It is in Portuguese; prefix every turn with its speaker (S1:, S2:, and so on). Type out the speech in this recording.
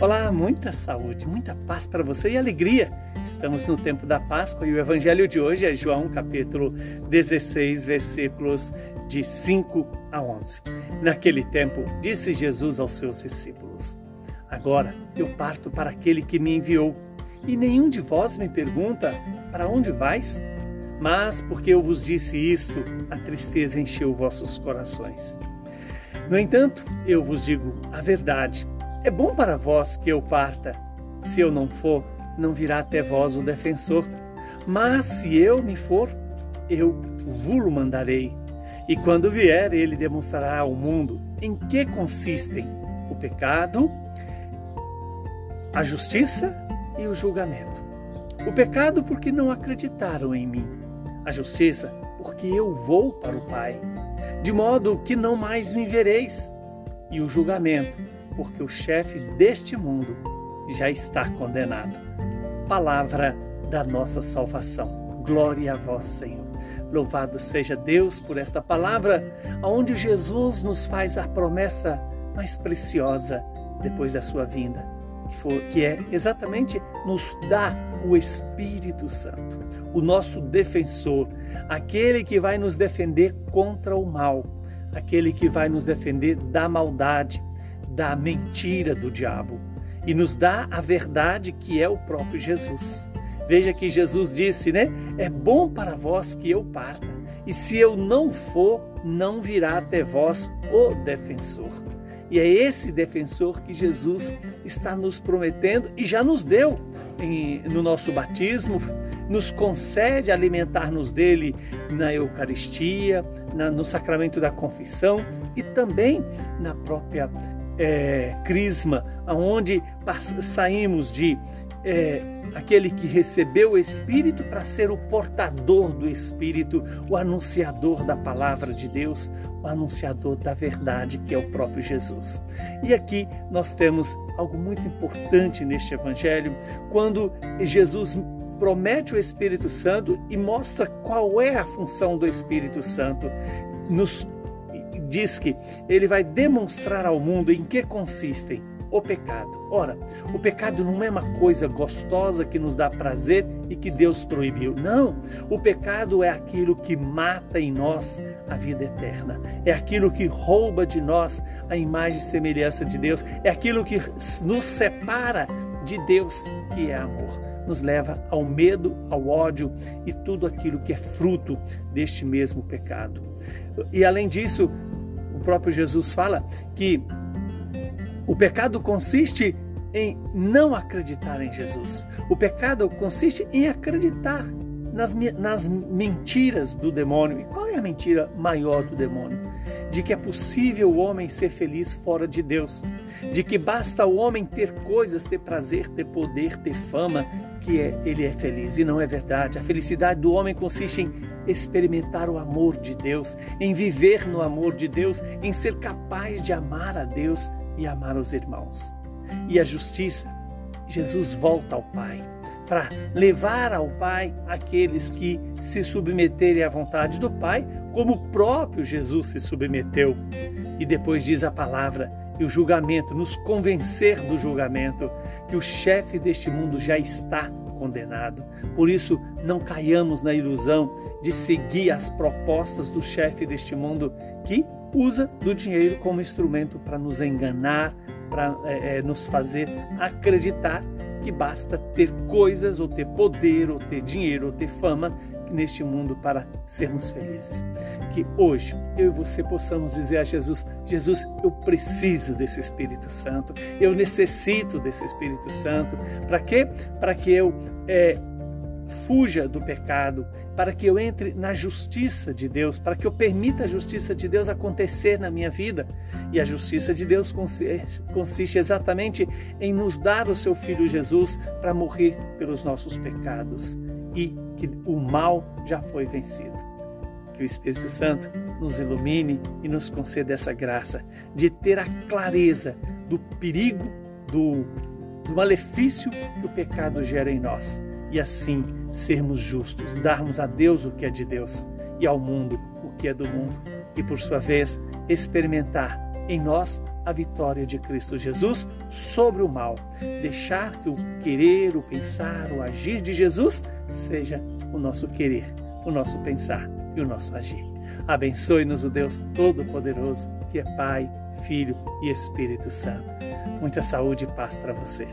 S1: Olá, muita saúde, muita paz para você e alegria. Estamos no tempo da Páscoa e o evangelho de hoje é João capítulo 16, versículos de 5 a 11. Naquele tempo, disse Jesus aos seus discípulos: Agora eu parto para aquele que me enviou, e nenhum de vós me pergunta: Para onde vais? Mas porque eu vos disse isto, a tristeza encheu vossos corações. No entanto, eu vos digo a verdade é bom para vós que eu parta. Se eu não for, não virá até vós o defensor. Mas se eu me for, eu vulo mandarei. E quando vier, ele demonstrará ao mundo em que consistem o pecado, a justiça e o julgamento. O pecado, porque não acreditaram em mim. A justiça, porque eu vou para o Pai, de modo que não mais me vereis. E o julgamento, porque o chefe deste mundo já está condenado. Palavra da nossa salvação. Glória a vós, Senhor. Louvado seja Deus por esta palavra, onde Jesus nos faz a promessa mais preciosa depois da sua vinda, que, for, que é exatamente nos dar o Espírito Santo, o nosso defensor, aquele que vai nos defender contra o mal, aquele que vai nos defender da maldade, da mentira do diabo e nos dá a verdade que é o próprio Jesus. Veja que Jesus disse, né? É bom para vós que eu parta, e se eu não for, não virá até vós o defensor. E é esse defensor que Jesus está nos prometendo e já nos deu em, no nosso batismo, nos concede alimentar-nos dele na Eucaristia, na, no sacramento da confissão e também na própria é, crisma, onde saímos de é, aquele que recebeu o Espírito para ser o portador do Espírito, o anunciador da palavra de Deus, o anunciador da verdade, que é o próprio Jesus. E aqui nós temos algo muito importante neste Evangelho, quando Jesus promete o Espírito Santo e mostra qual é a função do Espírito Santo, nos diz que ele vai demonstrar ao mundo em que consistem o pecado. Ora, o pecado não é uma coisa gostosa que nos dá prazer e que Deus proibiu. Não, o pecado é aquilo que mata em nós a vida eterna. É aquilo que rouba de nós a imagem e semelhança de Deus. É aquilo que nos separa de Deus, que é amor. Nos leva ao medo, ao ódio e tudo aquilo que é fruto deste mesmo pecado. E além disso, o próprio Jesus fala que o pecado consiste em não acreditar em Jesus. O pecado consiste em acreditar nas, nas mentiras do demônio. E qual é a mentira maior do demônio? De que é possível o homem ser feliz fora de Deus. De que basta o homem ter coisas, ter prazer, ter poder, ter fama, que é, ele é feliz. E não é verdade. A felicidade do homem consiste em experimentar o amor de Deus, em viver no amor de Deus, em ser capaz de amar a Deus e amar os irmãos. E a justiça, Jesus volta ao Pai para levar ao Pai aqueles que se submeterem à vontade do Pai, como o próprio Jesus se submeteu. E depois diz a palavra e o julgamento, nos convencer do julgamento, que o chefe deste mundo já está condenado. Por isso, não caiamos na ilusão de seguir as propostas do chefe deste mundo que usa do dinheiro como instrumento para nos enganar, para é, é, nos fazer acreditar que basta ter coisas, ou ter poder, ou ter dinheiro, ou ter fama neste mundo para sermos felizes. Que hoje eu e você possamos dizer a Jesus: Jesus, eu preciso desse Espírito Santo, eu necessito desse Espírito Santo. Para quê? Para que eu é, fuja do pecado, para que eu entre na justiça de Deus, para que eu permita a justiça de Deus acontecer na minha vida. E a justiça de Deus consiste exatamente em nos dar o seu Filho Jesus para morrer pelos nossos pecados e que o mal já foi vencido. Que o Espírito Santo nos ilumine e nos conceda essa graça de ter a clareza do perigo, do, do malefício que o pecado gera em nós e assim sermos justos, darmos a Deus o que é de Deus e ao mundo o que é do mundo e por sua vez experimentar em nós a vitória de Cristo Jesus sobre o mal. Deixar que o querer, o pensar, o agir de Jesus seja o nosso querer, o nosso pensar e o nosso agir. Abençoe-nos o Deus Todo-Poderoso, que é Pai, Filho e Espírito Santo. Muita saúde e paz para você.